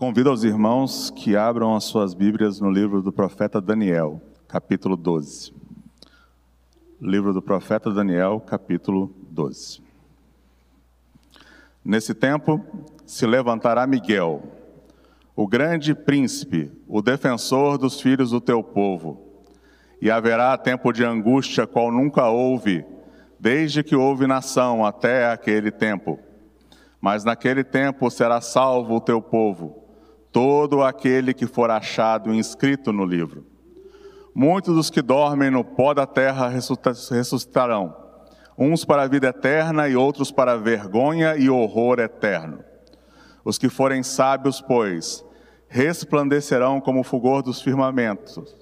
Convido aos irmãos que abram as suas Bíblias no livro do profeta Daniel, capítulo 12. Livro do profeta Daniel, capítulo 12. Nesse tempo se levantará Miguel, o grande príncipe, o defensor dos filhos do teu povo. E haverá tempo de angústia qual nunca houve, desde que houve nação até aquele tempo. Mas naquele tempo será salvo o teu povo todo aquele que for achado inscrito no livro. Muitos dos que dormem no pó da terra ressuscitarão, uns para a vida eterna e outros para a vergonha e horror eterno. Os que forem sábios, pois, resplandecerão como o fulgor dos firmamentos,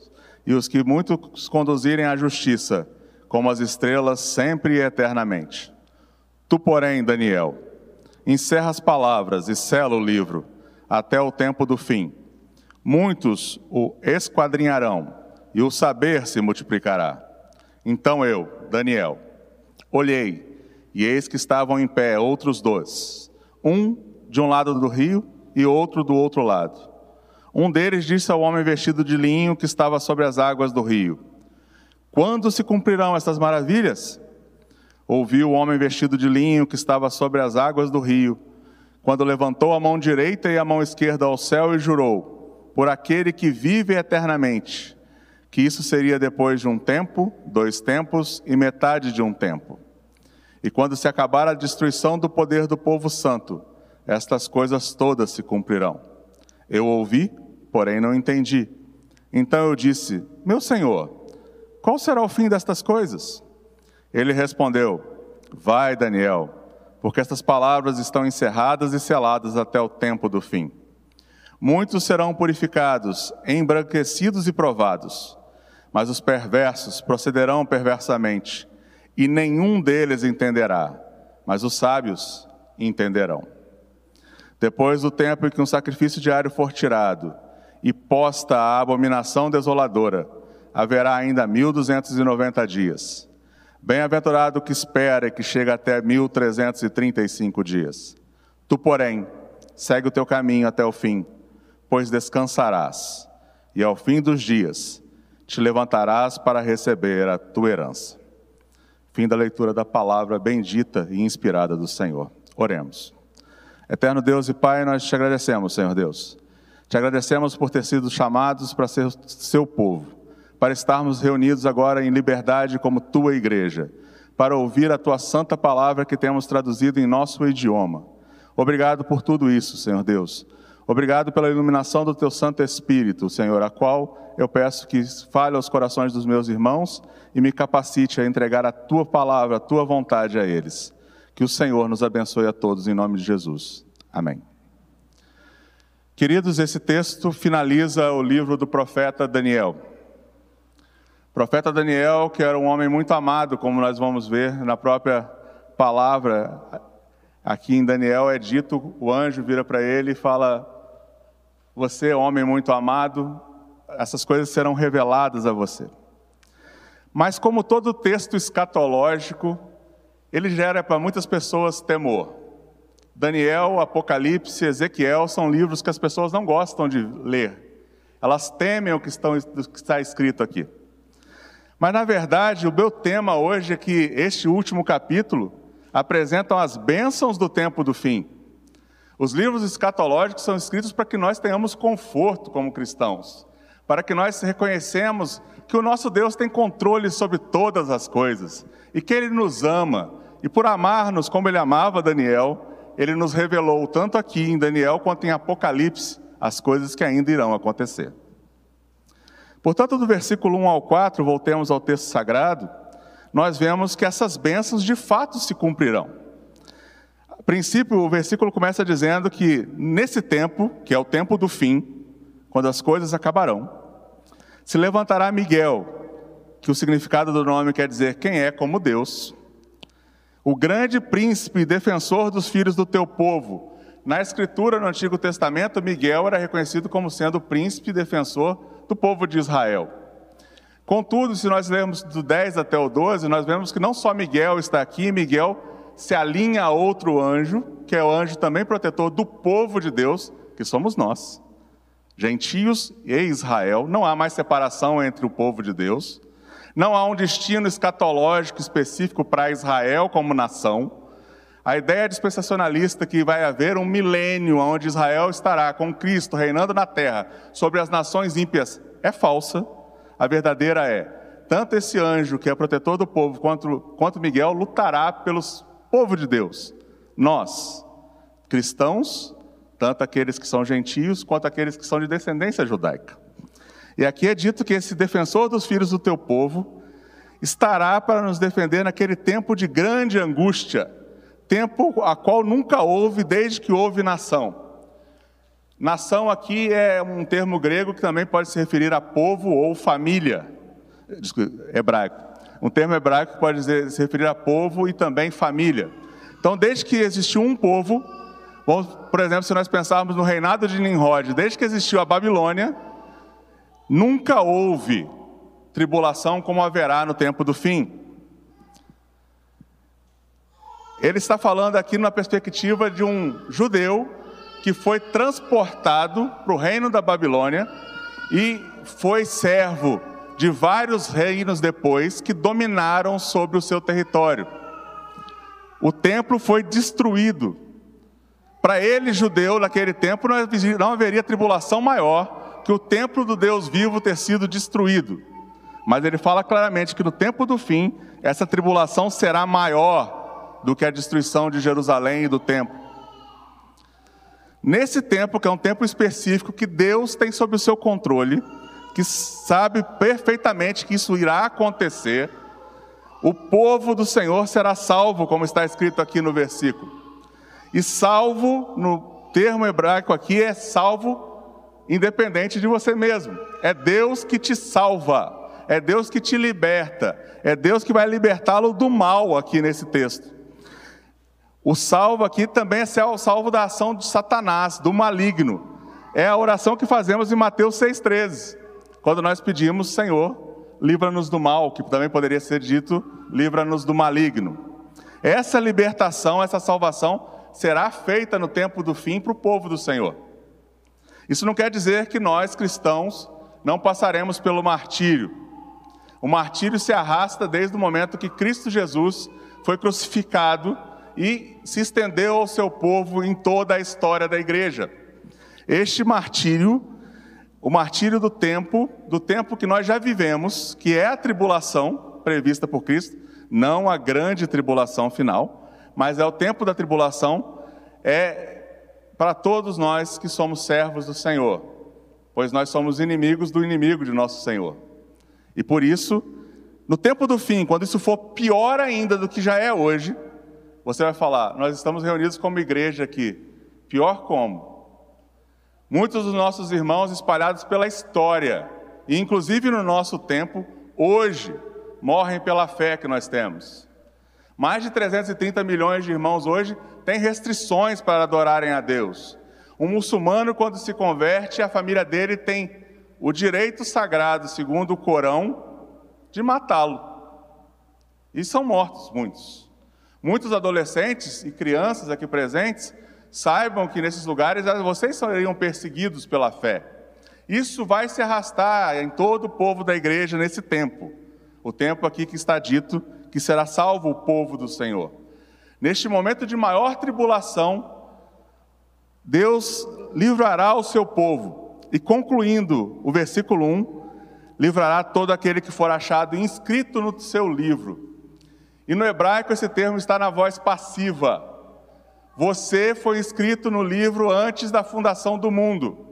e os que muitos conduzirem à justiça, como as estrelas sempre e eternamente. Tu, porém, Daniel, encerra as palavras e sela o livro até o tempo do fim. Muitos o esquadrinharão e o saber se multiplicará. Então eu, Daniel, olhei e eis que estavam em pé outros dois, um de um lado do rio e outro do outro lado. Um deles disse ao homem vestido de linho que estava sobre as águas do rio: Quando se cumprirão estas maravilhas? Ouviu o homem vestido de linho que estava sobre as águas do rio quando levantou a mão direita e a mão esquerda ao céu e jurou, por aquele que vive eternamente, que isso seria depois de um tempo, dois tempos e metade de um tempo. E quando se acabar a destruição do poder do povo santo, estas coisas todas se cumprirão. Eu ouvi, porém não entendi. Então eu disse: Meu senhor, qual será o fim destas coisas? Ele respondeu: Vai, Daniel porque estas palavras estão encerradas e seladas até o tempo do fim. Muitos serão purificados, embranquecidos e provados, mas os perversos procederão perversamente, e nenhum deles entenderá, mas os sábios entenderão. Depois do tempo em que um sacrifício diário for tirado e posta a abominação desoladora, haverá ainda mil duzentos e noventa dias. Bem-aventurado que espera e que chega até 1335 dias. Tu, porém, segue o teu caminho até o fim, pois descansarás, e ao fim dos dias te levantarás para receber a tua herança. Fim da leitura da palavra bendita e inspirada do Senhor. Oremos. Eterno Deus e Pai, nós te agradecemos, Senhor Deus. Te agradecemos por ter sido chamados para ser seu povo para estarmos reunidos agora em liberdade como tua igreja, para ouvir a tua santa palavra que temos traduzido em nosso idioma. Obrigado por tudo isso, Senhor Deus. Obrigado pela iluminação do teu Santo Espírito, Senhor, a qual eu peço que fale aos corações dos meus irmãos e me capacite a entregar a tua palavra, a tua vontade a eles. Que o Senhor nos abençoe a todos em nome de Jesus. Amém. Queridos, esse texto finaliza o livro do profeta Daniel. Profeta Daniel, que era um homem muito amado, como nós vamos ver na própria palavra, aqui em Daniel é dito: o anjo vira para ele e fala: Você, homem muito amado, essas coisas serão reveladas a você. Mas, como todo texto escatológico, ele gera para muitas pessoas temor. Daniel, Apocalipse, Ezequiel são livros que as pessoas não gostam de ler. Elas temem o que, estão, o que está escrito aqui. Mas, na verdade, o meu tema hoje é que este último capítulo apresentam as bênçãos do tempo do fim. Os livros escatológicos são escritos para que nós tenhamos conforto como cristãos, para que nós reconhecemos que o nosso Deus tem controle sobre todas as coisas e que Ele nos ama. E por amar-nos como Ele amava Daniel, Ele nos revelou tanto aqui em Daniel quanto em Apocalipse as coisas que ainda irão acontecer. Portanto, do versículo 1 ao 4, voltemos ao texto sagrado, nós vemos que essas bênçãos de fato se cumprirão. A princípio, o versículo começa dizendo que nesse tempo, que é o tempo do fim, quando as coisas acabarão, se levantará Miguel, que o significado do nome quer dizer quem é como Deus, o grande príncipe e defensor dos filhos do teu povo. Na escritura no Antigo Testamento, Miguel era reconhecido como sendo o príncipe e defensor do povo de Israel. Contudo, se nós lermos do 10 até o 12, nós vemos que não só Miguel está aqui, Miguel se alinha a outro anjo, que é o anjo também protetor do povo de Deus, que somos nós. Gentios e Israel, não há mais separação entre o povo de Deus, não há um destino escatológico específico para Israel como nação. A ideia dispensacionalista que vai haver um milênio onde Israel estará com Cristo reinando na terra sobre as nações ímpias é falsa. A verdadeira é: tanto esse anjo que é protetor do povo quanto, quanto Miguel lutará pelos povo de Deus. Nós, cristãos, tanto aqueles que são gentios quanto aqueles que são de descendência judaica. E aqui é dito que esse defensor dos filhos do teu povo estará para nos defender naquele tempo de grande angústia, tempo a qual nunca houve desde que houve nação. Nação aqui é um termo grego que também pode se referir a povo ou família, hebraico. Um termo hebraico que pode se referir a povo e também família. Então, desde que existiu um povo, por exemplo, se nós pensarmos no reinado de Nimrod, desde que existiu a Babilônia, nunca houve tribulação como haverá no tempo do fim. Ele está falando aqui na perspectiva de um judeu que foi transportado para o reino da Babilônia e foi servo de vários reinos depois que dominaram sobre o seu território. O templo foi destruído para ele, judeu, naquele tempo, não haveria tribulação maior que o templo do Deus vivo ter sido destruído. Mas ele fala claramente que no tempo do fim, essa tribulação será maior do que a destruição de Jerusalém e do templo. Nesse tempo, que é um tempo específico que Deus tem sob o seu controle, que sabe perfeitamente que isso irá acontecer, o povo do Senhor será salvo, como está escrito aqui no versículo. E salvo, no termo hebraico aqui, é salvo independente de você mesmo. É Deus que te salva. É Deus que te liberta. É Deus que vai libertá-lo do mal aqui nesse texto. O salvo aqui também é o salvo da ação de Satanás, do maligno. É a oração que fazemos em Mateus 6,13, quando nós pedimos, Senhor, livra-nos do mal, que também poderia ser dito, livra-nos do maligno. Essa libertação, essa salvação será feita no tempo do fim para o povo do Senhor. Isso não quer dizer que nós, cristãos, não passaremos pelo martírio. O martírio se arrasta desde o momento que Cristo Jesus foi crucificado e se estendeu ao seu povo em toda a história da igreja. Este martírio, o martírio do tempo, do tempo que nós já vivemos, que é a tribulação prevista por Cristo, não a grande tribulação final, mas é o tempo da tribulação, é para todos nós que somos servos do Senhor, pois nós somos inimigos do inimigo de nosso Senhor. E por isso, no tempo do fim, quando isso for pior ainda do que já é hoje, você vai falar: nós estamos reunidos como igreja aqui. Pior como? Muitos dos nossos irmãos espalhados pela história, e inclusive no nosso tempo, hoje, morrem pela fé que nós temos. Mais de 330 milhões de irmãos hoje têm restrições para adorarem a Deus. Um muçulmano, quando se converte, a família dele tem o direito sagrado, segundo o Corão, de matá-lo. E são mortos muitos. Muitos adolescentes e crianças aqui presentes saibam que nesses lugares vocês seriam perseguidos pela fé. Isso vai se arrastar em todo o povo da igreja nesse tempo. O tempo aqui que está dito que será salvo o povo do Senhor. Neste momento de maior tribulação, Deus livrará o seu povo. E concluindo o versículo 1, livrará todo aquele que for achado inscrito no seu livro. E no hebraico esse termo está na voz passiva. Você foi inscrito no livro antes da fundação do mundo.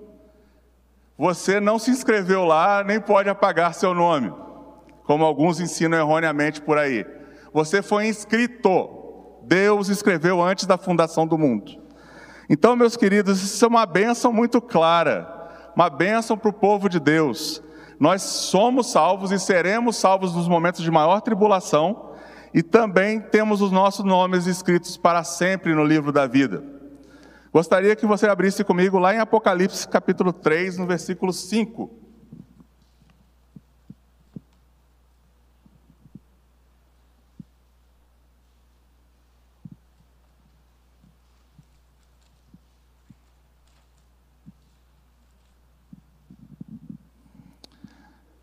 Você não se inscreveu lá, nem pode apagar seu nome como alguns ensinam erroneamente por aí. Você foi inscrito. Deus escreveu antes da fundação do mundo. Então, meus queridos, isso é uma bênção muito clara, uma bênção para o povo de Deus. Nós somos salvos e seremos salvos nos momentos de maior tribulação, e também temos os nossos nomes escritos para sempre no livro da vida. Gostaria que você abrisse comigo lá em Apocalipse capítulo 3, no versículo 5.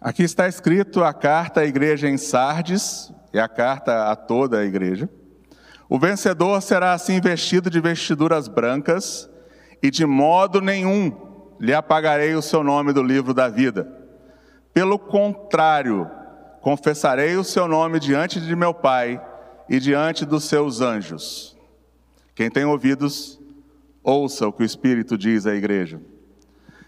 Aqui está escrito a carta à igreja em Sardes, é a carta a toda a igreja. O vencedor será assim vestido de vestiduras brancas, e de modo nenhum lhe apagarei o seu nome do livro da vida. Pelo contrário, confessarei o seu nome diante de meu Pai e diante dos seus anjos. Quem tem ouvidos, ouça o que o Espírito diz à igreja.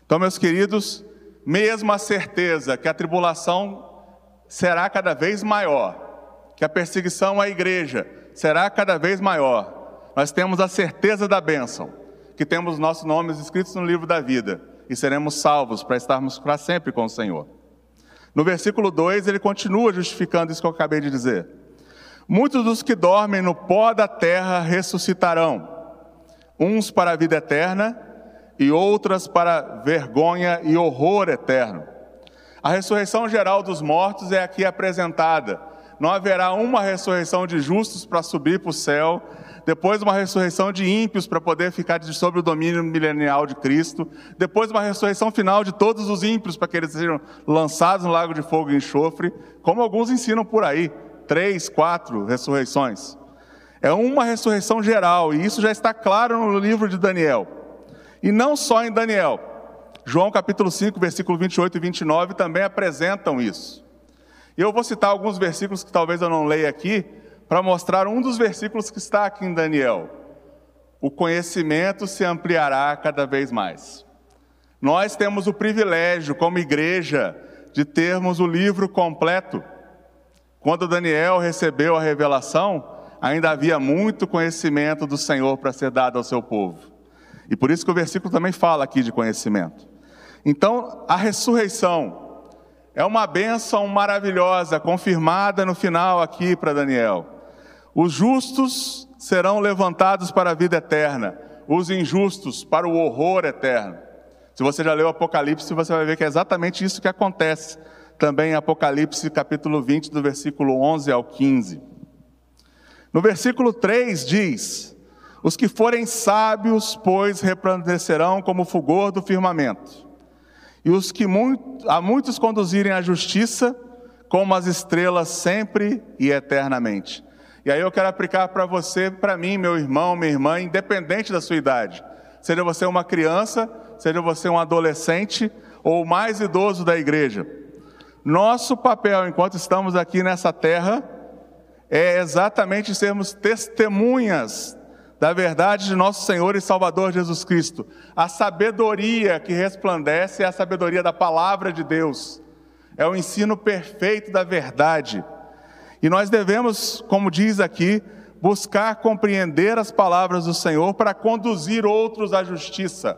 Então, meus queridos, mesmo a certeza que a tribulação será cada vez maior, que a perseguição à igreja será cada vez maior, nós temos a certeza da bênção, que temos nossos nomes escritos no livro da vida e seremos salvos para estarmos para sempre com o Senhor. No versículo 2, ele continua justificando isso que eu acabei de dizer. Muitos dos que dormem no pó da terra ressuscitarão, uns para a vida eterna e outras para vergonha e horror eterno. A ressurreição geral dos mortos é aqui apresentada. Não haverá uma ressurreição de justos para subir para o céu, depois uma ressurreição de ímpios para poder ficar sob o domínio milenial de Cristo, depois uma ressurreição final de todos os ímpios para que eles sejam lançados no lago de fogo e enxofre, como alguns ensinam por aí, três, quatro ressurreições. É uma ressurreição geral, e isso já está claro no livro de Daniel. E não só em Daniel. João capítulo 5, versículo 28 e 29 também apresentam isso. Eu vou citar alguns versículos que talvez eu não leia aqui, para mostrar um dos versículos que está aqui em Daniel. O conhecimento se ampliará cada vez mais. Nós temos o privilégio, como igreja, de termos o livro completo. Quando Daniel recebeu a revelação, ainda havia muito conhecimento do Senhor para ser dado ao seu povo. E por isso que o versículo também fala aqui de conhecimento. Então, a ressurreição é uma bênção maravilhosa, confirmada no final aqui para Daniel. Os justos serão levantados para a vida eterna, os injustos para o horror eterno. Se você já leu Apocalipse, você vai ver que é exatamente isso que acontece também em Apocalipse capítulo 20, do versículo 11 ao 15. No versículo 3 diz: Os que forem sábios, pois, resplandecerão como o fulgor do firmamento, e os que muito, a muitos conduzirem à justiça, como as estrelas sempre e eternamente. E aí eu quero aplicar para você, para mim, meu irmão, minha irmã, independente da sua idade. Seja você uma criança, seja você um adolescente ou mais idoso da igreja. Nosso papel enquanto estamos aqui nessa terra é exatamente sermos testemunhas da verdade de nosso Senhor e Salvador Jesus Cristo. A sabedoria que resplandece é a sabedoria da palavra de Deus, é o ensino perfeito da verdade. E nós devemos, como diz aqui, buscar compreender as palavras do Senhor para conduzir outros à justiça.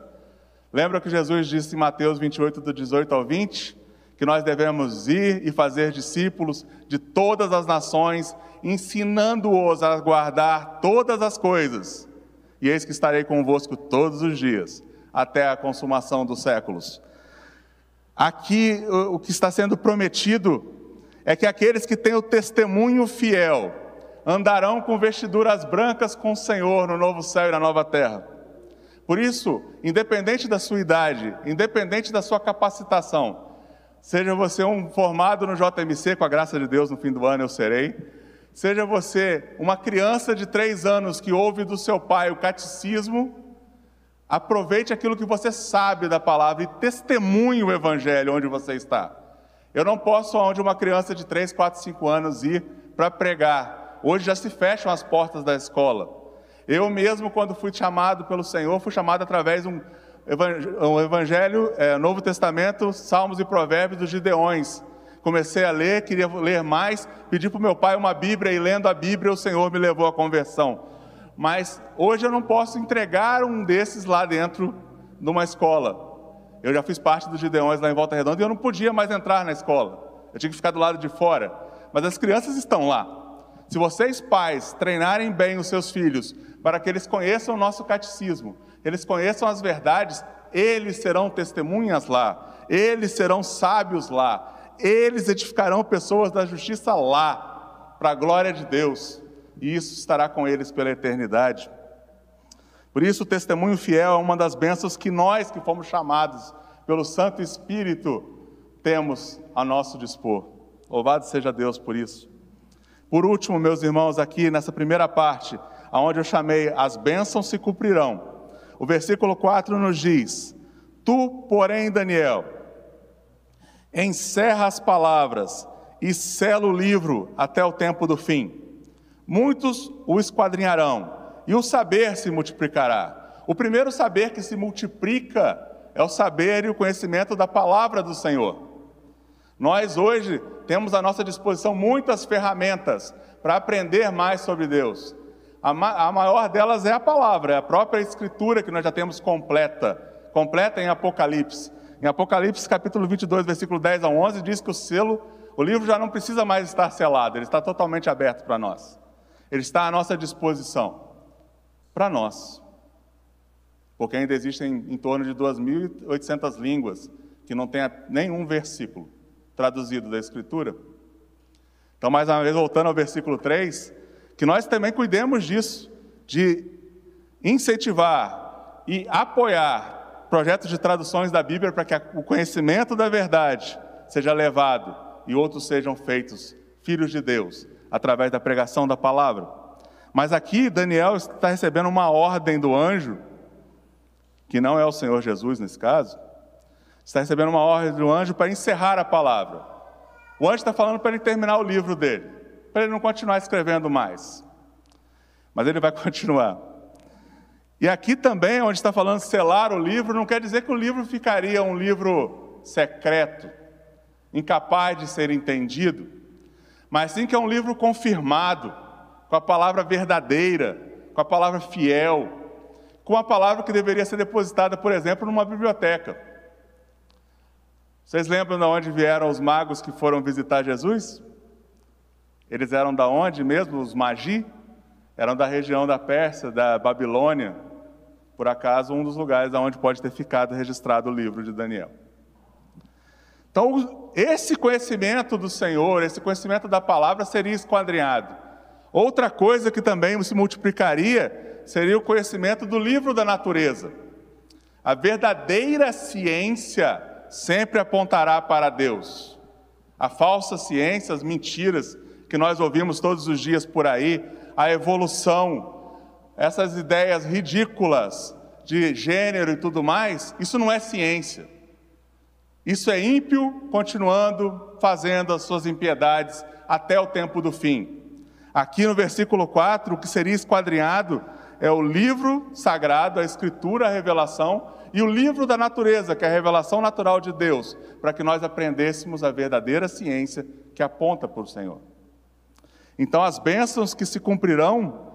Lembra que Jesus disse em Mateus 28, do 18 ao 20? Que nós devemos ir e fazer discípulos de todas as nações ensinando-os a guardar todas as coisas. E eis que estarei convosco todos os dias, até a consumação dos séculos. Aqui, o que está sendo prometido é que aqueles que têm o testemunho fiel andarão com vestiduras brancas com o Senhor no novo céu e na nova terra. Por isso, independente da sua idade, independente da sua capacitação, seja você um formado no JMC, com a graça de Deus, no fim do ano eu serei, Seja você uma criança de três anos que ouve do seu pai o catecismo, aproveite aquilo que você sabe da palavra e testemunhe o evangelho onde você está. Eu não posso, onde uma criança de 3, 4, 5 anos ir para pregar. Hoje já se fecham as portas da escola. Eu mesmo, quando fui chamado pelo Senhor, fui chamado através de um evangelho, é, Novo Testamento, Salmos e Provérbios dos Gideões. Comecei a ler, queria ler mais, pedi para o meu pai uma Bíblia e lendo a Bíblia o Senhor me levou à conversão. Mas hoje eu não posso entregar um desses lá dentro numa escola. Eu já fiz parte dos Gideões lá em Volta Redonda e eu não podia mais entrar na escola. Eu tinha que ficar do lado de fora. Mas as crianças estão lá. Se vocês, pais, treinarem bem os seus filhos para que eles conheçam o nosso catecismo, eles conheçam as verdades, eles serão testemunhas lá, eles serão sábios lá, eles edificarão pessoas da justiça lá, para a glória de Deus, e isso estará com eles pela eternidade. Por isso, o testemunho fiel é uma das bênçãos que nós, que fomos chamados pelo Santo Espírito, temos a nosso dispor. Louvado seja Deus por isso. Por último, meus irmãos, aqui nessa primeira parte, aonde eu chamei as bênçãos se cumprirão. O versículo 4 nos diz: Tu, porém, Daniel, encerra as palavras e sela o livro até o tempo do fim. Muitos o esquadrinharão, e o saber se multiplicará. O primeiro saber que se multiplica é o saber e o conhecimento da palavra do Senhor. Nós hoje temos à nossa disposição muitas ferramentas para aprender mais sobre Deus. A, ma a maior delas é a palavra, é a própria Escritura que nós já temos completa, completa em Apocalipse. Em Apocalipse capítulo 22, versículo 10 a 11, diz que o selo, o livro já não precisa mais estar selado, ele está totalmente aberto para nós. Ele está à nossa disposição, para nós. Porque ainda existem em torno de 2.800 línguas que não tem nenhum versículo traduzido da Escritura. Então, mais uma vez, voltando ao versículo 3, que nós também cuidemos disso, de incentivar e apoiar projetos de traduções da Bíblia para que o conhecimento da verdade seja levado e outros sejam feitos filhos de Deus através da pregação da palavra. Mas aqui Daniel está recebendo uma ordem do anjo, que não é o Senhor Jesus nesse caso, está recebendo uma ordem do anjo para encerrar a palavra. O anjo está falando para ele terminar o livro dele para ele não continuar escrevendo mais. Mas ele vai continuar. E aqui também, onde está falando selar o livro, não quer dizer que o livro ficaria um livro secreto, incapaz de ser entendido, mas sim que é um livro confirmado, com a palavra verdadeira, com a palavra fiel, com a palavra que deveria ser depositada, por exemplo, numa biblioteca. Vocês lembram de onde vieram os magos que foram visitar Jesus? Eles eram da onde mesmo? Os magi? Eram da região da Pérsia, da Babilônia. Por acaso, um dos lugares onde pode ter ficado registrado o livro de Daniel. Então, esse conhecimento do Senhor, esse conhecimento da palavra seria esquadrinhado. Outra coisa que também se multiplicaria seria o conhecimento do livro da natureza. A verdadeira ciência sempre apontará para Deus. A falsa ciência, as mentiras, que nós ouvimos todos os dias por aí, a evolução, essas ideias ridículas de gênero e tudo mais, isso não é ciência. Isso é ímpio continuando fazendo as suas impiedades até o tempo do fim. Aqui no versículo 4, o que seria esquadrinhado é o livro sagrado, a escritura, a revelação, e o livro da natureza, que é a revelação natural de Deus, para que nós aprendêssemos a verdadeira ciência que aponta para o Senhor. Então, as bênçãos que se cumprirão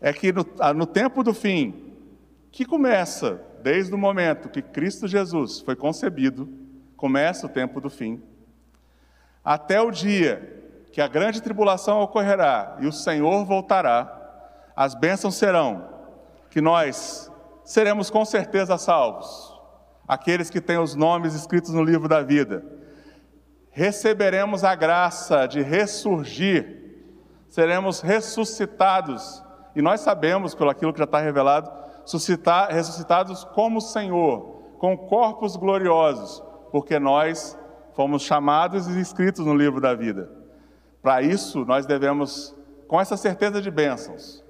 é que no, ah, no tempo do fim, que começa desde o momento que Cristo Jesus foi concebido, começa o tempo do fim, até o dia que a grande tribulação ocorrerá e o Senhor voltará, as bênçãos serão que nós seremos com certeza salvos, aqueles que têm os nomes escritos no livro da vida, receberemos a graça de ressurgir seremos ressuscitados. E nós sabemos, pelo aquilo que já está revelado, ressuscitados como Senhor, com corpos gloriosos, porque nós fomos chamados e inscritos no livro da vida. Para isso, nós devemos, com essa certeza de bênçãos,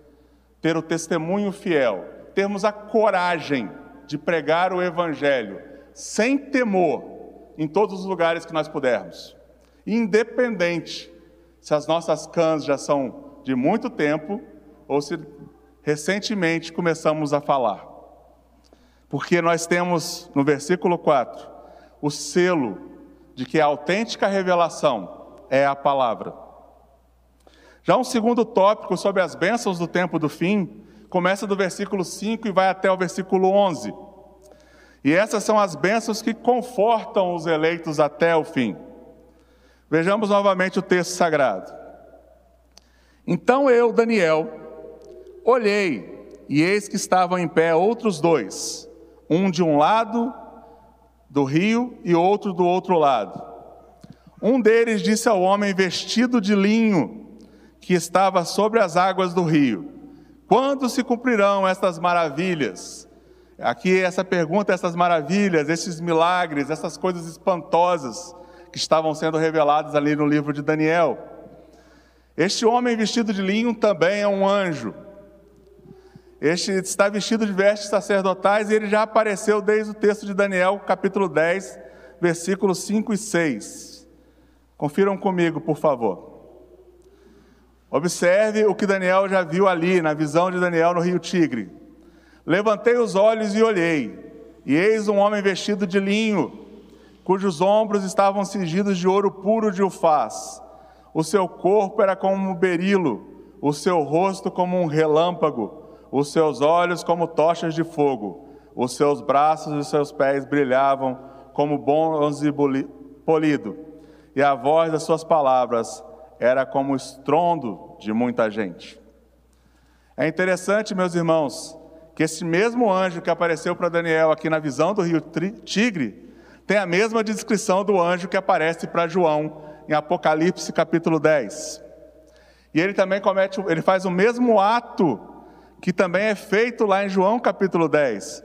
ter o testemunho fiel, termos a coragem de pregar o Evangelho, sem temor, em todos os lugares que nós pudermos, independente se as nossas cãs já são de muito tempo ou se recentemente começamos a falar. Porque nós temos no versículo 4 o selo de que a autêntica revelação é a palavra. Já um segundo tópico sobre as bênçãos do tempo do fim começa do versículo 5 e vai até o versículo 11. E essas são as bênçãos que confortam os eleitos até o fim. Vejamos novamente o texto sagrado. Então eu, Daniel, olhei, e eis que estavam em pé outros dois, um de um lado do rio e outro do outro lado. Um deles disse ao homem vestido de linho, que estava sobre as águas do rio: Quando se cumprirão estas maravilhas? Aqui essa pergunta, essas maravilhas, esses milagres, essas coisas espantosas que estavam sendo reveladas ali no livro de Daniel. Este homem vestido de linho também é um anjo. Este está vestido de vestes sacerdotais e ele já apareceu desde o texto de Daniel, capítulo 10, versículos 5 e 6. Confiram comigo, por favor. Observe o que Daniel já viu ali, na visão de Daniel no rio Tigre. Levantei os olhos e olhei, e eis um homem vestido de linho, cujos ombros estavam cingidos de ouro puro de ufaz. O seu corpo era como um berilo, o seu rosto como um relâmpago, os seus olhos como tochas de fogo, os seus braços e os seus pés brilhavam como bronze polido, e a voz das suas palavras era como o estrondo de muita gente. É interessante, meus irmãos, que esse mesmo anjo que apareceu para Daniel aqui na visão do rio Tigre tem a mesma descrição do anjo que aparece para João em Apocalipse capítulo 10. E ele também comete, ele faz o mesmo ato que também é feito lá em João capítulo 10.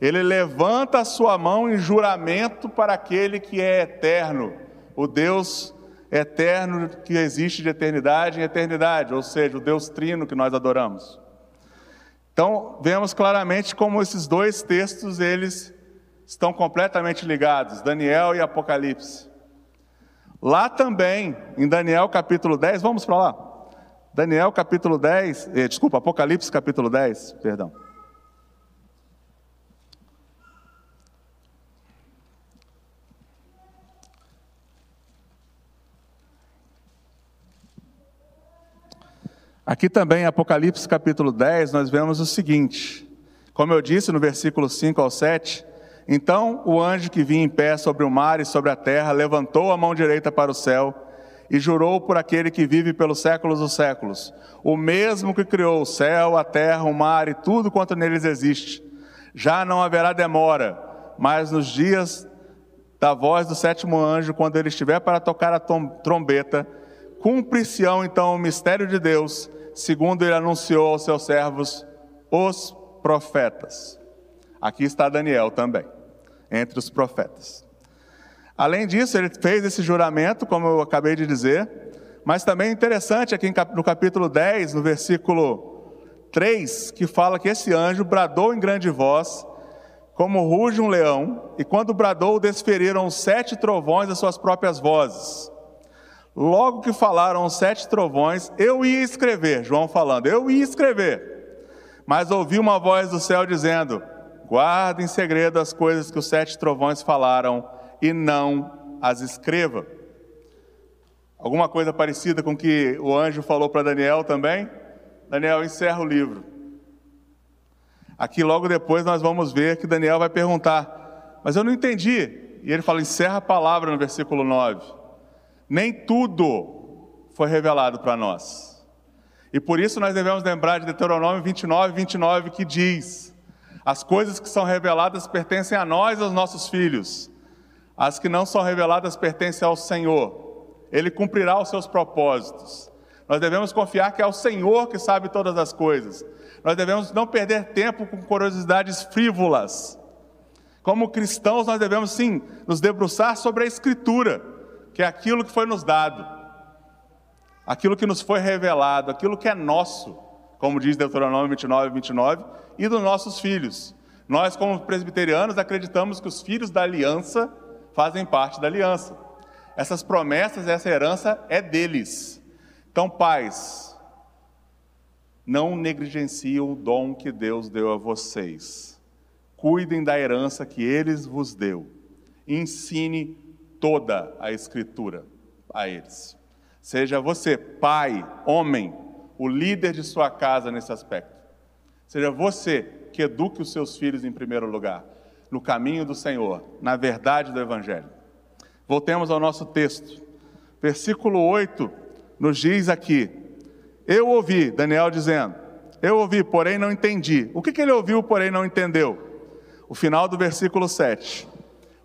Ele levanta a sua mão em juramento para aquele que é eterno, o Deus eterno que existe de eternidade em eternidade, ou seja, o Deus trino que nós adoramos. Então, vemos claramente como esses dois textos eles estão completamente ligados, Daniel e Apocalipse. Lá também, em Daniel capítulo 10, vamos para lá. Daniel capítulo 10, eh, desculpa, Apocalipse capítulo 10, perdão. Aqui também, Apocalipse capítulo 10, nós vemos o seguinte: como eu disse no versículo 5 ao 7, então o anjo que vinha em pé sobre o mar e sobre a terra levantou a mão direita para o céu e jurou por aquele que vive pelos séculos dos séculos, o mesmo que criou o céu, a terra, o mar e tudo quanto neles existe. Já não haverá demora, mas nos dias da voz do sétimo anjo, quando ele estiver para tocar a trombeta, cumpre-se então o mistério de Deus, segundo ele anunciou aos seus servos, os profetas. Aqui está Daniel também entre os profetas. Além disso, ele fez esse juramento, como eu acabei de dizer, mas também é interessante aqui no capítulo 10, no versículo 3, que fala que esse anjo bradou em grande voz, como ruge um leão, e quando bradou, desferiram sete trovões as suas próprias vozes. Logo que falaram os sete trovões, eu ia escrever, João falando, eu ia escrever, mas ouvi uma voz do céu dizendo: Guarda em segredo as coisas que os sete trovões falaram e não as escreva. Alguma coisa parecida com que o anjo falou para Daniel também? Daniel encerra o livro. Aqui logo depois nós vamos ver que Daniel vai perguntar, mas eu não entendi. E ele fala, encerra a palavra no versículo 9. Nem tudo foi revelado para nós. E por isso nós devemos lembrar de Deuteronômio 29, 29, que diz: as coisas que são reveladas pertencem a nós, aos nossos filhos. As que não são reveladas pertencem ao Senhor. Ele cumprirá os seus propósitos. Nós devemos confiar que é o Senhor que sabe todas as coisas. Nós devemos não perder tempo com curiosidades frívolas. Como cristãos, nós devemos sim nos debruçar sobre a Escritura, que é aquilo que foi nos dado, aquilo que nos foi revelado, aquilo que é nosso, como diz Deuteronômio 29, 29, e dos nossos filhos. Nós, como presbiterianos, acreditamos que os filhos da aliança fazem parte da aliança. Essas promessas, essa herança é deles. Então, pais, não negligenciem o dom que Deus deu a vocês. Cuidem da herança que eles vos deu. Ensine toda a escritura a eles. Seja você, pai, homem, o líder de sua casa nesse aspecto. Seja você que eduque os seus filhos em primeiro lugar, no caminho do Senhor, na verdade do Evangelho. Voltemos ao nosso texto. Versículo 8 nos diz aqui: Eu ouvi, Daniel dizendo, eu ouvi, porém não entendi. O que, que ele ouviu, porém não entendeu? O final do versículo 7.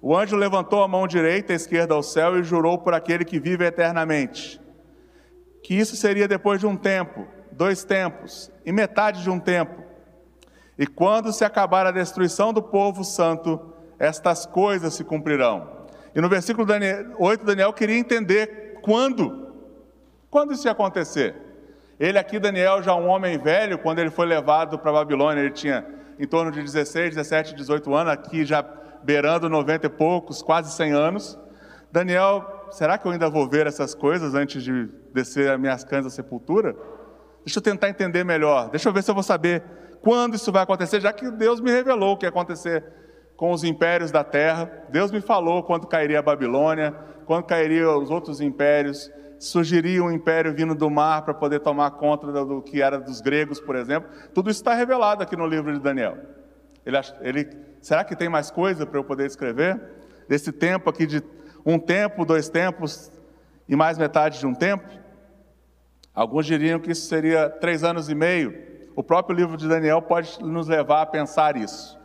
O anjo levantou a mão direita e esquerda ao céu e jurou por aquele que vive eternamente. Que isso seria depois de um tempo, dois tempos e metade de um tempo e quando se acabar a destruição do povo santo, estas coisas se cumprirão. E no versículo 8, Daniel queria entender quando. Quando isso ia acontecer? Ele aqui, Daniel, já um homem velho, quando ele foi levado para a Babilônia, ele tinha em torno de 16, 17, 18 anos, aqui já beirando 90 e poucos, quase 100 anos. Daniel, será que eu ainda vou ver essas coisas antes de descer as minhas canas da sepultura? Deixa eu tentar entender melhor, deixa eu ver se eu vou saber quando isso vai acontecer, já que Deus me revelou o que ia acontecer com os impérios da terra. Deus me falou quando cairia a Babilônia, quando cairiam os outros impérios, surgiria um império vindo do mar para poder tomar conta do que era dos gregos, por exemplo. Tudo isso está revelado aqui no livro de Daniel. Ele, ele será que tem mais coisa para eu poder escrever? Desse tempo aqui de um tempo, dois tempos e mais metade de um tempo? Alguns diriam que isso seria três anos e meio. O próprio livro de Daniel pode nos levar a pensar isso.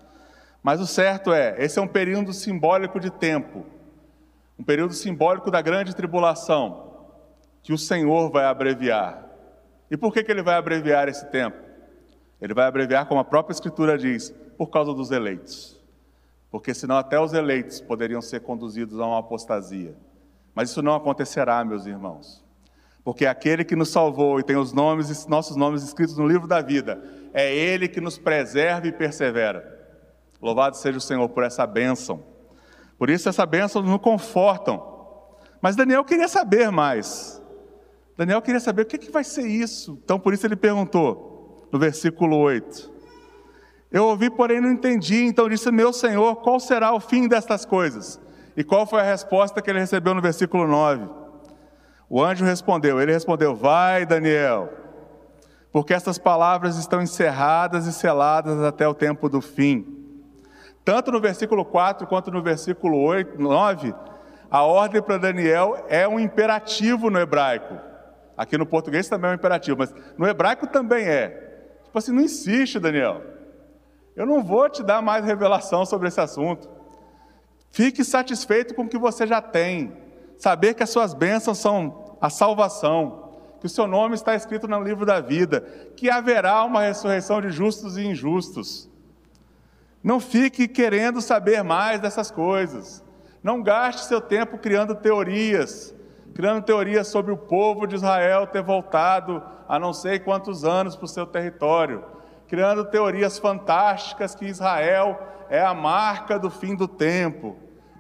Mas o certo é, esse é um período simbólico de tempo, um período simbólico da grande tribulação, que o Senhor vai abreviar. E por que, que ele vai abreviar esse tempo? Ele vai abreviar, como a própria Escritura diz, por causa dos eleitos. Porque senão até os eleitos poderiam ser conduzidos a uma apostasia. Mas isso não acontecerá, meus irmãos. Porque aquele que nos salvou e tem os nomes, nossos nomes escritos no livro da vida, é ele que nos preserva e persevera. Louvado seja o Senhor por essa bênção. Por isso essa bênção nos confortam. Mas Daniel queria saber mais. Daniel queria saber o que, que vai ser isso. Então por isso ele perguntou, no versículo 8. Eu ouvi, porém não entendi. Então disse: Meu Senhor, qual será o fim destas coisas? E qual foi a resposta que ele recebeu no versículo 9? O anjo respondeu: Ele respondeu: Vai, Daniel, porque estas palavras estão encerradas e seladas até o tempo do fim. Tanto no versículo 4 quanto no versículo 8, 9, a ordem para Daniel é um imperativo no hebraico. Aqui no português também é um imperativo, mas no hebraico também é. Tipo assim, não insiste, Daniel. Eu não vou te dar mais revelação sobre esse assunto. Fique satisfeito com o que você já tem. Saber que as suas bênçãos são a salvação, que o seu nome está escrito no livro da vida, que haverá uma ressurreição de justos e injustos. Não fique querendo saber mais dessas coisas. Não gaste seu tempo criando teorias, criando teorias sobre o povo de Israel ter voltado a não sei quantos anos para o seu território, criando teorias fantásticas que Israel é a marca do fim do tempo.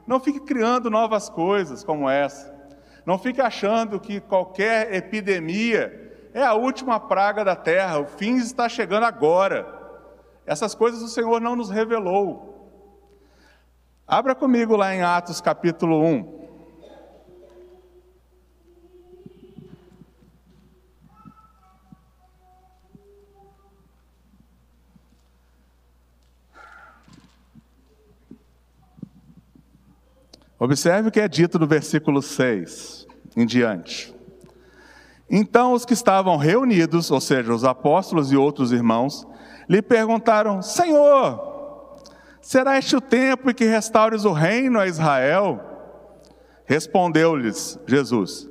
Não fique criando novas coisas como essa. Não fique achando que qualquer epidemia é a última praga da terra, o fim está chegando agora. Essas coisas o Senhor não nos revelou. Abra comigo lá em Atos capítulo 1. Observe o que é dito no versículo 6 em diante. Então os que estavam reunidos, ou seja, os apóstolos e outros irmãos, lhe perguntaram: Senhor, será este o tempo em que restaures o reino a Israel? Respondeu-lhes Jesus: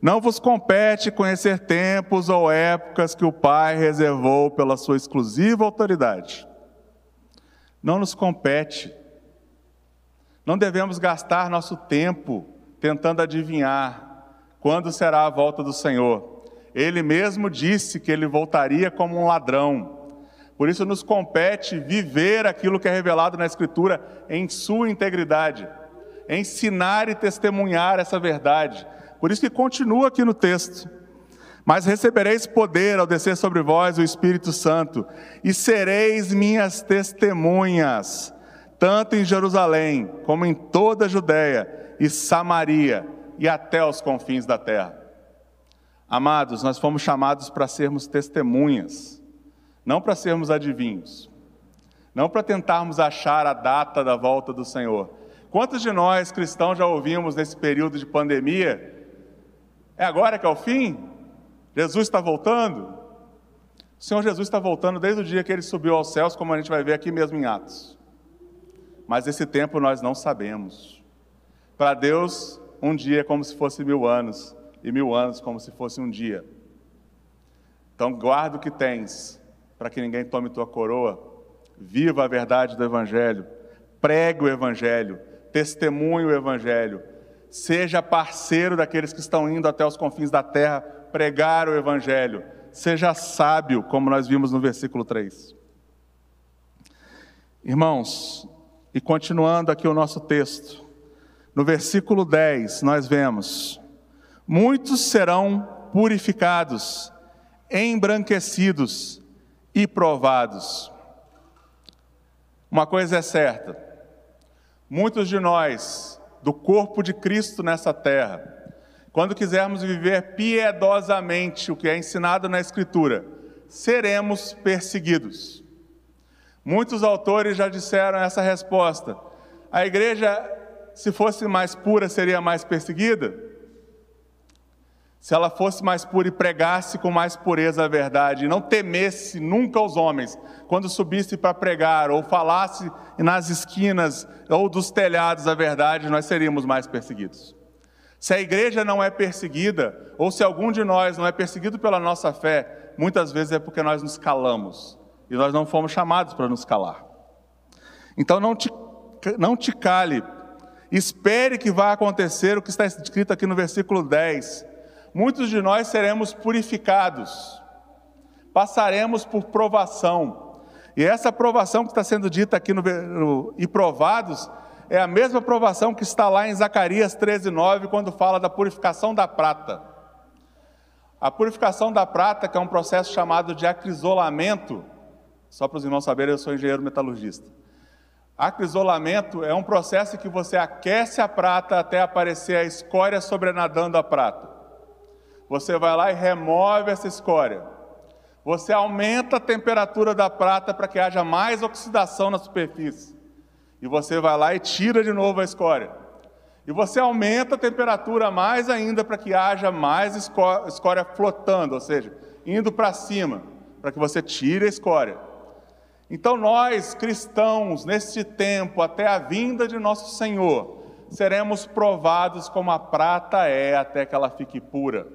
Não vos compete conhecer tempos ou épocas que o Pai reservou pela sua exclusiva autoridade. Não nos compete. Não devemos gastar nosso tempo tentando adivinhar quando será a volta do Senhor. Ele mesmo disse que ele voltaria como um ladrão. Por isso nos compete viver aquilo que é revelado na Escritura em sua integridade, ensinar e testemunhar essa verdade. Por isso que continua aqui no texto. Mas recebereis poder ao descer sobre vós o Espírito Santo, e sereis minhas testemunhas, tanto em Jerusalém, como em toda a Judéia e Samaria, e até os confins da terra. Amados, nós fomos chamados para sermos testemunhas não para sermos adivinhos, não para tentarmos achar a data da volta do Senhor. Quantos de nós cristãos já ouvimos nesse período de pandemia? É agora que é o fim? Jesus está voltando? O Senhor Jesus está voltando desde o dia que ele subiu aos céus, como a gente vai ver aqui mesmo em Atos. Mas esse tempo nós não sabemos. Para Deus, um dia é como se fosse mil anos, e mil anos como se fosse um dia. Então, guarda o que tens, para que ninguém tome tua coroa. Viva a verdade do Evangelho, pregue o Evangelho, testemunhe o Evangelho, seja parceiro daqueles que estão indo até os confins da terra pregar o Evangelho, seja sábio, como nós vimos no versículo 3. Irmãos, e continuando aqui o nosso texto, no versículo 10 nós vemos: muitos serão purificados, embranquecidos e provados. Uma coisa é certa, muitos de nós, do corpo de Cristo nessa terra, quando quisermos viver piedosamente o que é ensinado na Escritura, seremos perseguidos. Muitos autores já disseram essa resposta. A igreja, se fosse mais pura, seria mais perseguida? Se ela fosse mais pura e pregasse com mais pureza a verdade, e não temesse nunca os homens, quando subisse para pregar, ou falasse nas esquinas ou dos telhados a verdade, nós seríamos mais perseguidos. Se a igreja não é perseguida, ou se algum de nós não é perseguido pela nossa fé, muitas vezes é porque nós nos calamos e nós não fomos chamados para nos calar. Então não te, não te cale, espere que vai acontecer o que está escrito aqui no versículo 10. Muitos de nós seremos purificados, passaremos por provação, e essa provação que está sendo dita aqui no, no e provados é a mesma provação que está lá em Zacarias 13:9 quando fala da purificação da prata. A purificação da prata, que é um processo chamado de acrisolamento, só para os irmãos saberem, eu sou engenheiro metalurgista. Acrisolamento é um processo que você aquece a prata até aparecer a escória sobrenadando a prata. Você vai lá e remove essa escória. Você aumenta a temperatura da prata para que haja mais oxidação na superfície. E você vai lá e tira de novo a escória. E você aumenta a temperatura mais ainda para que haja mais escória flotando, ou seja, indo para cima, para que você tire a escória. Então, nós cristãos, neste tempo, até a vinda de nosso Senhor, seremos provados como a prata é até que ela fique pura.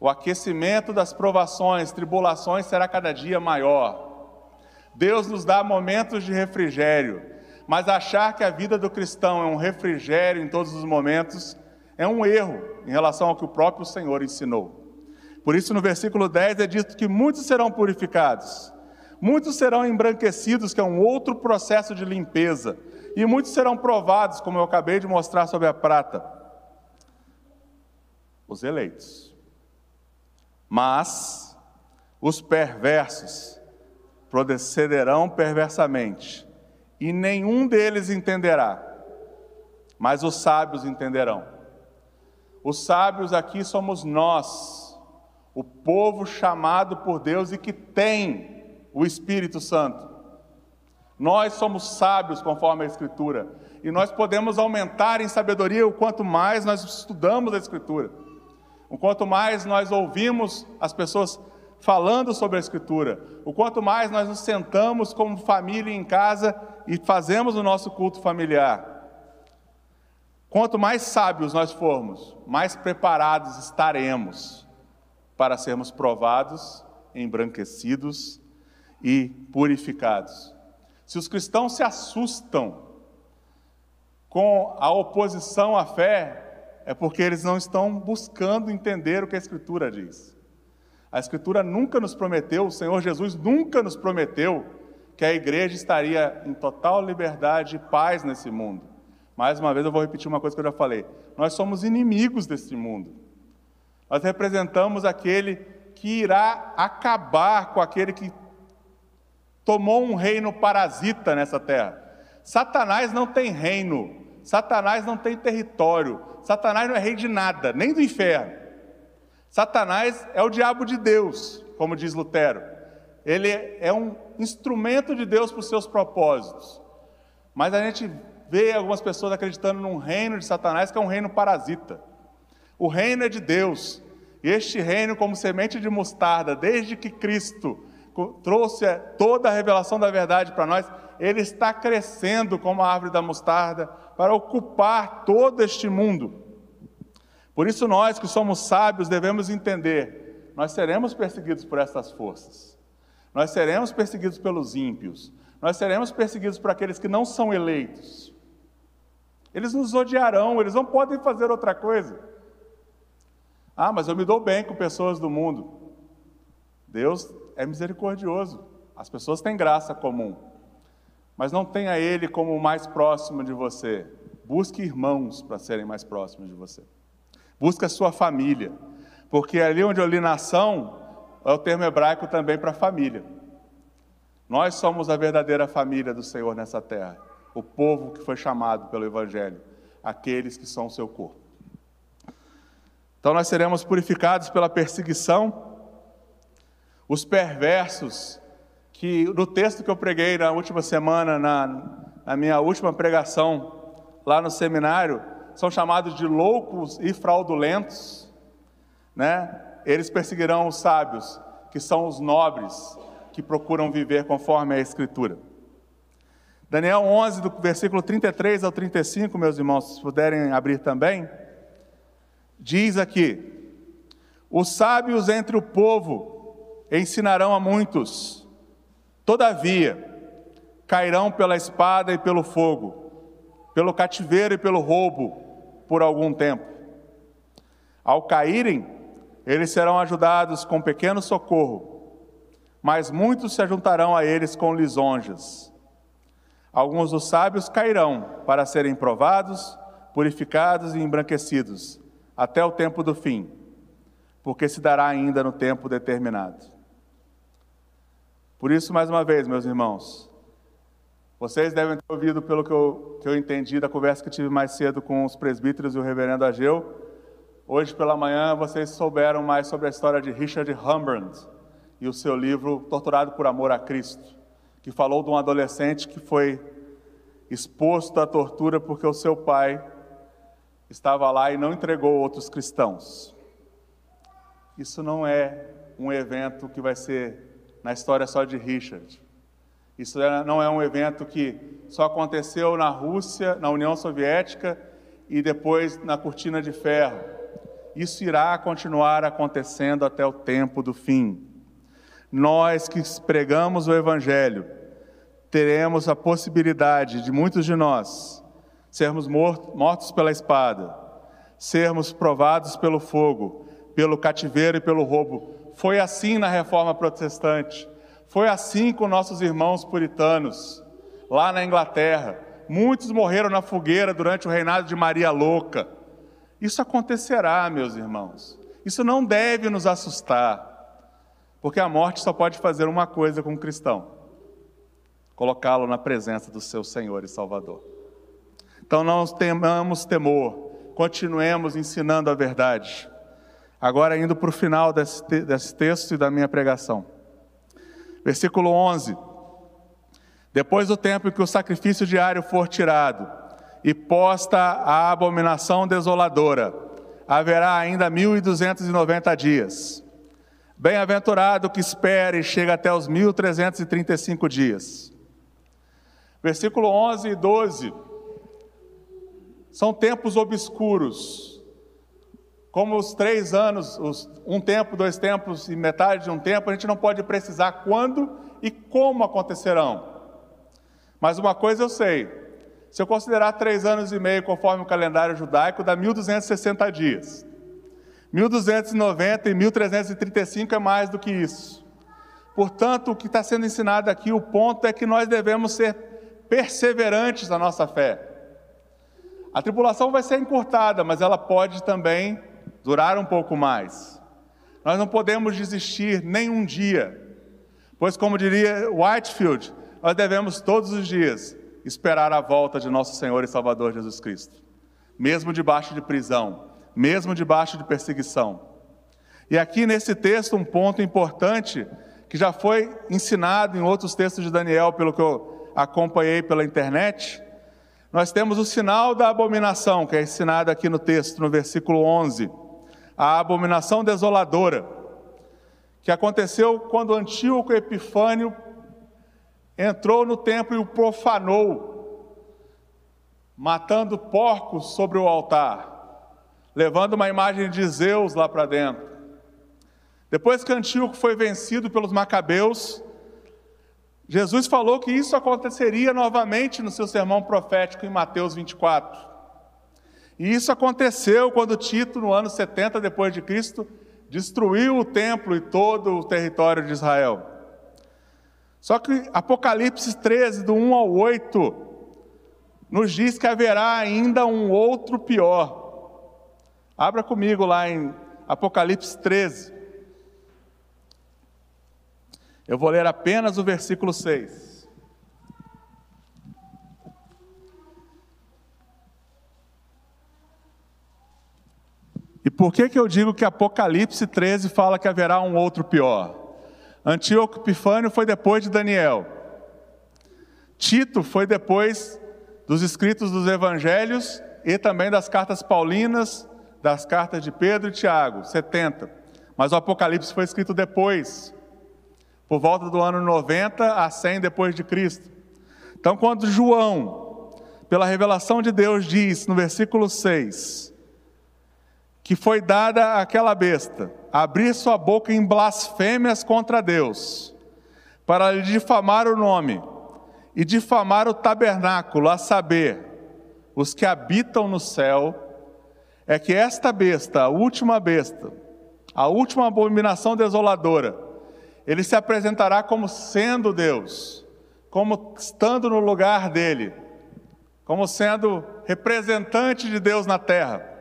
O aquecimento das provações, tribulações será cada dia maior. Deus nos dá momentos de refrigério mas achar que a vida do cristão é um refrigério em todos os momentos é um erro em relação ao que o próprio Senhor ensinou. Por isso, no versículo 10 é dito que muitos serão purificados, muitos serão embranquecidos, que é um outro processo de limpeza, e muitos serão provados, como eu acabei de mostrar sobre a prata. Os eleitos. Mas os perversos procederão perversamente e nenhum deles entenderá, mas os sábios entenderão. Os sábios aqui somos nós, o povo chamado por Deus e que tem o Espírito Santo. Nós somos sábios conforme a Escritura, e nós podemos aumentar em sabedoria o quanto mais nós estudamos a Escritura, o quanto mais nós ouvimos as pessoas falando sobre a Escritura, o quanto mais nós nos sentamos como família em casa e fazemos o nosso culto familiar. Quanto mais sábios nós formos, mais preparados estaremos para sermos provados, embranquecidos e purificados. Se os cristãos se assustam com a oposição à fé, é porque eles não estão buscando entender o que a Escritura diz. A Escritura nunca nos prometeu, o Senhor Jesus nunca nos prometeu que a igreja estaria em total liberdade e paz nesse mundo. Mais uma vez eu vou repetir uma coisa que eu já falei: nós somos inimigos desse mundo. Nós representamos aquele que irá acabar com aquele que tomou um reino parasita nessa terra. Satanás não tem reino, Satanás não tem território, Satanás não é rei de nada, nem do inferno. Satanás é o diabo de Deus, como diz Lutero. Ele é um instrumento de Deus para os seus propósitos. Mas a gente vê algumas pessoas acreditando num reino de Satanás que é um reino parasita. O reino é de Deus. E este reino, como semente de mostarda, desde que Cristo trouxe toda a revelação da verdade para nós, ele está crescendo como a árvore da mostarda para ocupar todo este mundo. Por isso, nós que somos sábios devemos entender: nós seremos perseguidos por essas forças. Nós seremos perseguidos pelos ímpios. Nós seremos perseguidos por aqueles que não são eleitos. Eles nos odiarão, eles não podem fazer outra coisa. Ah, mas eu me dou bem com pessoas do mundo. Deus é misericordioso. As pessoas têm graça comum. Mas não tenha Ele como o mais próximo de você. Busque irmãos para serem mais próximos de você. Busque a sua família. Porque ali onde eu li nação, é o termo hebraico também para família. Nós somos a verdadeira família do Senhor nessa terra. O povo que foi chamado pelo Evangelho. Aqueles que são o seu corpo. Então nós seremos purificados pela perseguição. Os perversos, que no texto que eu preguei na última semana, na, na minha última pregação lá no seminário, são chamados de loucos e fraudulentos, né? Eles perseguirão os sábios, que são os nobres, que procuram viver conforme a Escritura. Daniel 11, do versículo 33 ao 35, meus irmãos, se puderem abrir também. Diz aqui: Os sábios entre o povo ensinarão a muitos, todavia cairão pela espada e pelo fogo, pelo cativeiro e pelo roubo por algum tempo. Ao caírem, eles serão ajudados com pequeno socorro, mas muitos se juntarão a eles com lisonjas. Alguns dos sábios cairão para serem provados, purificados e embranquecidos até o tempo do fim, porque se dará ainda no tempo determinado. Por isso, mais uma vez, meus irmãos, vocês devem ter ouvido, pelo que eu, que eu entendi da conversa que tive mais cedo com os presbíteros e o reverendo Ageu, hoje pela manhã vocês souberam mais sobre a história de Richard Humbrand e o seu livro Torturado por Amor a Cristo, que falou de um adolescente que foi exposto à tortura porque o seu pai estava lá e não entregou outros cristãos. Isso não é um evento que vai ser na história só de Richard. Isso não é um evento que só aconteceu na Rússia, na União Soviética e depois na cortina de ferro. Isso irá continuar acontecendo até o tempo do fim. Nós que pregamos o Evangelho, teremos a possibilidade de muitos de nós sermos mortos pela espada, sermos provados pelo fogo, pelo cativeiro e pelo roubo. Foi assim na reforma protestante, foi assim com nossos irmãos puritanos, lá na Inglaterra. Muitos morreram na fogueira durante o reinado de Maria Louca. Isso acontecerá, meus irmãos. Isso não deve nos assustar, porque a morte só pode fazer uma coisa com o cristão: colocá-lo na presença do seu Senhor e Salvador. Então não tenhamos temor, continuemos ensinando a verdade. Agora, indo para o final desse, desse texto e da minha pregação. Versículo 11: Depois do tempo em que o sacrifício diário for tirado e posta a abominação desoladora, haverá ainda mil e duzentos e noventa dias. Bem-aventurado que espere e chega até os mil trezentos e trinta e cinco dias. Versículo 11 e 12 são tempos obscuros. Como os três anos, os, um tempo, dois tempos e metade de um tempo, a gente não pode precisar quando e como acontecerão. Mas uma coisa eu sei: se eu considerar três anos e meio conforme o calendário judaico, dá 1260 dias. 1290 e 1335 é mais do que isso. Portanto, o que está sendo ensinado aqui, o ponto é que nós devemos ser perseverantes na nossa fé. A tribulação vai ser encurtada, mas ela pode também durar um pouco mais. Nós não podemos desistir nem um dia, pois, como diria Whitefield, nós devemos todos os dias esperar a volta de nosso Senhor e Salvador Jesus Cristo, mesmo debaixo de prisão, mesmo debaixo de perseguição. E aqui nesse texto, um ponto importante que já foi ensinado em outros textos de Daniel, pelo que eu acompanhei pela internet, nós temos o sinal da abominação, que é ensinado aqui no texto, no versículo 11. A abominação desoladora, que aconteceu quando Antíoco Epifânio entrou no templo e o profanou, matando porcos sobre o altar, levando uma imagem de Zeus lá para dentro. Depois que Antíoco foi vencido pelos macabeus, Jesus falou que isso aconteceria novamente no seu sermão profético em Mateus 24. E isso aconteceu quando Tito, no ano 70 depois de Cristo, destruiu o templo e todo o território de Israel. Só que Apocalipse 13, do 1 ao 8, nos diz que haverá ainda um outro pior. Abra comigo lá em Apocalipse 13. Eu vou ler apenas o versículo 6. E por que, que eu digo que Apocalipse 13 fala que haverá um outro pior? Antíoco Epifânio foi depois de Daniel. Tito foi depois dos escritos dos evangelhos e também das cartas paulinas, das cartas de Pedro e Tiago, 70. Mas o Apocalipse foi escrito depois, por volta do ano 90 a 100 depois de Cristo. Então, quando João, pela revelação de Deus, diz no versículo 6, que foi dada àquela besta, abrir sua boca em blasfêmias contra Deus, para lhe difamar o nome e difamar o tabernáculo, a saber, os que habitam no céu, é que esta besta, a última besta, a última abominação desoladora, ele se apresentará como sendo Deus, como estando no lugar dele, como sendo representante de Deus na terra.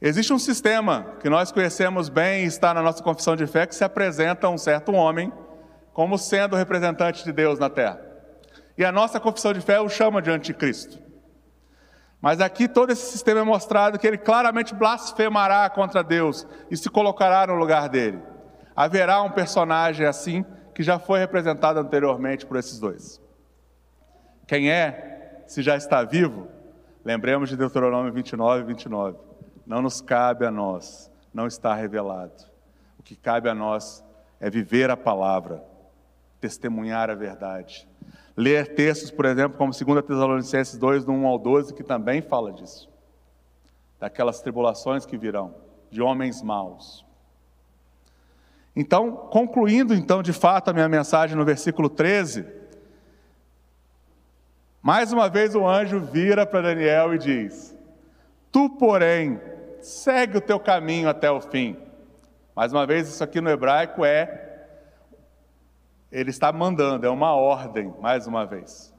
Existe um sistema que nós conhecemos bem e está na nossa confissão de fé que se apresenta um certo homem como sendo representante de Deus na terra. E a nossa confissão de fé o chama de anticristo. Mas aqui todo esse sistema é mostrado que ele claramente blasfemará contra Deus e se colocará no lugar dele. Haverá um personagem assim que já foi representado anteriormente por esses dois. Quem é, se já está vivo, lembremos de Deuteronômio 29 e 29 não nos cabe a nós, não está revelado. O que cabe a nós é viver a palavra, testemunhar a verdade. Ler textos, por exemplo, como 2 Tesalonicenses 2, do 1 ao 12, que também fala disso. Daquelas tribulações que virão, de homens maus. Então, concluindo então de fato a minha mensagem no versículo 13, mais uma vez o anjo vira para Daniel e diz: Tu, porém, segue o teu caminho até o fim. Mais uma vez, isso aqui no hebraico é ele está mandando, é uma ordem, mais uma vez.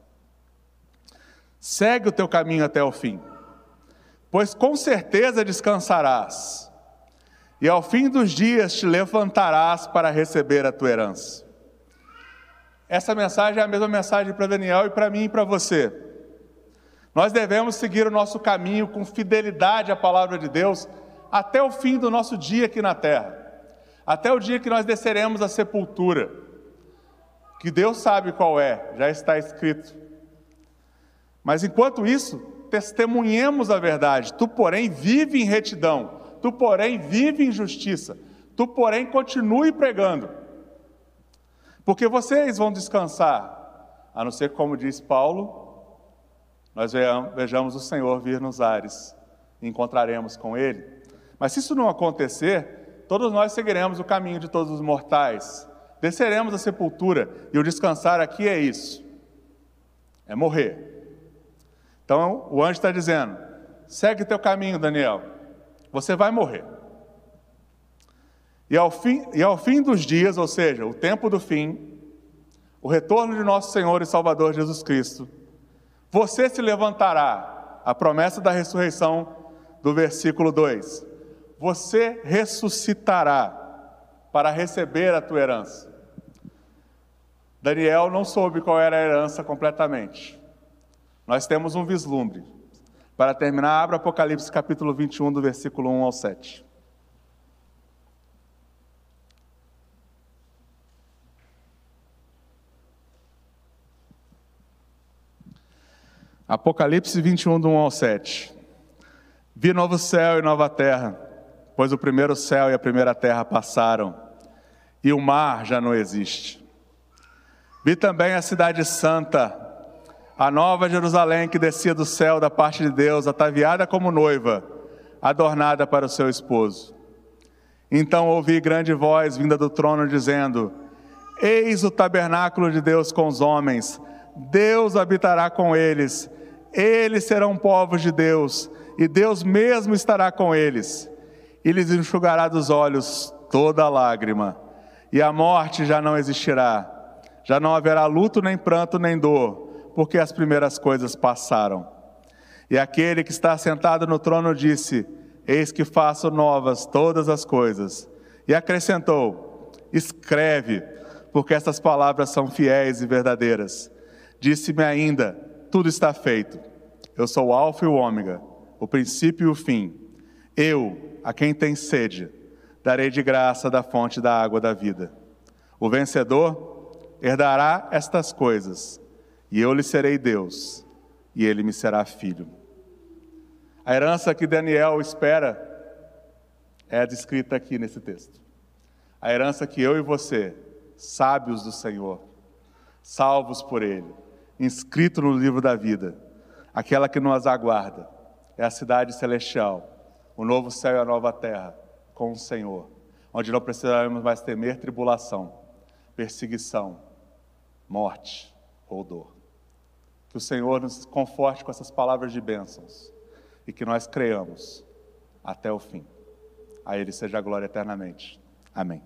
Segue o teu caminho até o fim, pois com certeza descansarás, e ao fim dos dias te levantarás para receber a tua herança. Essa mensagem é a mesma mensagem para Daniel e para mim e para você. Nós devemos seguir o nosso caminho com fidelidade à palavra de Deus até o fim do nosso dia aqui na terra, até o dia que nós desceremos à sepultura, que Deus sabe qual é, já está escrito. Mas enquanto isso, testemunhemos a verdade. Tu, porém, vive em retidão, tu, porém, vive em justiça, tu, porém, continue pregando, porque vocês vão descansar, a não ser como diz Paulo, nós vejamos o Senhor vir nos ares e encontraremos com Ele. Mas se isso não acontecer, todos nós seguiremos o caminho de todos os mortais, desceremos a sepultura, e o descansar aqui é isso: é morrer. Então o anjo está dizendo: segue teu caminho, Daniel, você vai morrer. E ao, fim, e ao fim dos dias, ou seja, o tempo do fim, o retorno de nosso Senhor e Salvador Jesus Cristo, você se levantará, a promessa da ressurreição do versículo 2. Você ressuscitará para receber a tua herança. Daniel não soube qual era a herança completamente. Nós temos um vislumbre. Para terminar, abra Apocalipse capítulo 21, do versículo 1 ao 7. Apocalipse 21, do 1 ao 7. Vi novo céu e nova terra, pois o primeiro céu e a primeira terra passaram, e o mar já não existe. Vi também a cidade santa, a nova Jerusalém que descia do céu da parte de Deus, ataviada como noiva, adornada para o seu esposo. Então ouvi grande voz vinda do trono dizendo: Eis o tabernáculo de Deus com os homens, Deus habitará com eles. Eles serão povos de Deus, e Deus mesmo estará com eles, e lhes enxugará dos olhos toda lágrima, e a morte já não existirá, já não haverá luto, nem pranto, nem dor, porque as primeiras coisas passaram. E aquele que está sentado no trono disse: Eis que faço novas todas as coisas. E acrescentou: Escreve, porque essas palavras são fiéis e verdadeiras. Disse-me ainda: Tudo está feito. Eu sou o Alfa e o Ômega, o princípio e o fim. Eu, a quem tem sede, darei de graça da fonte da água da vida. O vencedor herdará estas coisas, e eu lhe serei Deus, e ele me será filho. A herança que Daniel espera é descrita aqui nesse texto. A herança que eu e você, sábios do Senhor, salvos por Ele, inscrito no livro da vida, aquela que nos aguarda, é a cidade celestial, o novo céu e a nova terra, com o Senhor, onde não precisaremos mais temer tribulação, perseguição, morte ou dor. Que o Senhor nos conforte com essas palavras de bênçãos e que nós creamos até o fim. A Ele seja a glória eternamente. Amém.